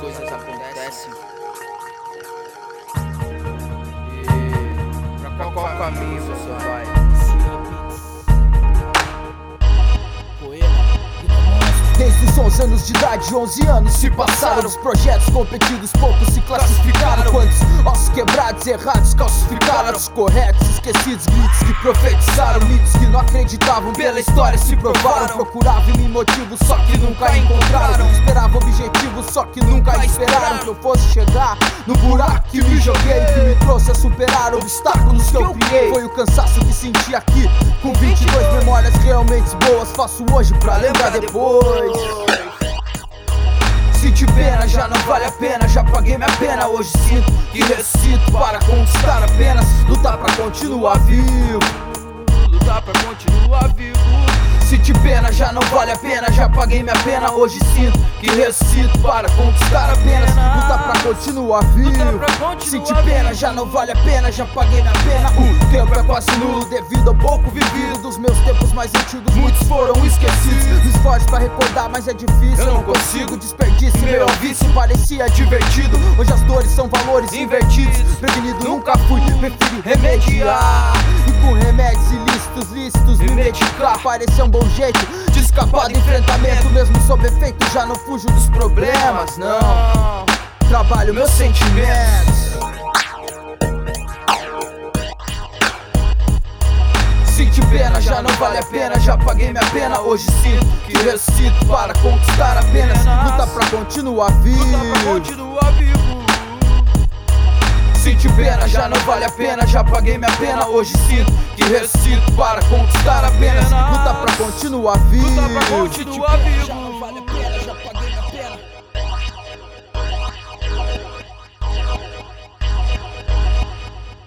coisas acontecem. E pra qual caminho você vai? Desde os 11 anos de idade, 11 anos se passaram. Os projetos competidos, poucos se classificaram. Quantos ossos quebrados, errados, calcificaram. Os corretos, esquecidos, mitos que profetizaram. Mitos que não acreditavam, pela história se provaram. Procuravam em motivos, só que nunca encontraram. Esperavam só que nunca esperaram Que eu fosse chegar no buraco que me joguei Que me trouxe a superar obstáculos que eu criei. Foi o cansaço que senti aqui Com 22 memórias realmente boas Faço hoje pra lembrar depois. Senti pena, já não vale a pena Já paguei minha pena, hoje sinto que ressuscito Para conquistar apenas. Lutar pra continuar vivo. Lutar pra continuar vivo Senti pena, já não vale a pena Já paguei minha pena, hoje sinto que ressuscito Para conquistar apenas. Lutar pra continuar vivo. Senti pena, já não vale a pena Já paguei minha pena. O tempo é quase nulo devido ao pouco vivido. Dos meus tempos mais antigos Muitos foram esquecidos. Me esforço pra recordar, mas é difícil. Eu não consigo. Desperdício, meu vício. Parecia divertido. Hoje as dores são valores invertidos. Prevenido nunca fui, prefiro remediar com remédios ilícitos, lícitos Me medicar, parecia um bom jeito De escapar do enfrentamento Mesmo sob efeito, já não fujo dos problemas, não. Trabalho meus sentimentos. Senti pena, já não vale a pena Já paguei minha pena, hoje sinto que ressuscito Para conquistar apenas. Luta pra continuar vivo Lutar pra continuar. vivo Senti pena, já não vale a pena Já paguei minha pena, hoje sinto que ressuscito Para conquistar apenas Luta pra continuar vivo Luta pra continuar pena, vivo. já não vale a pena.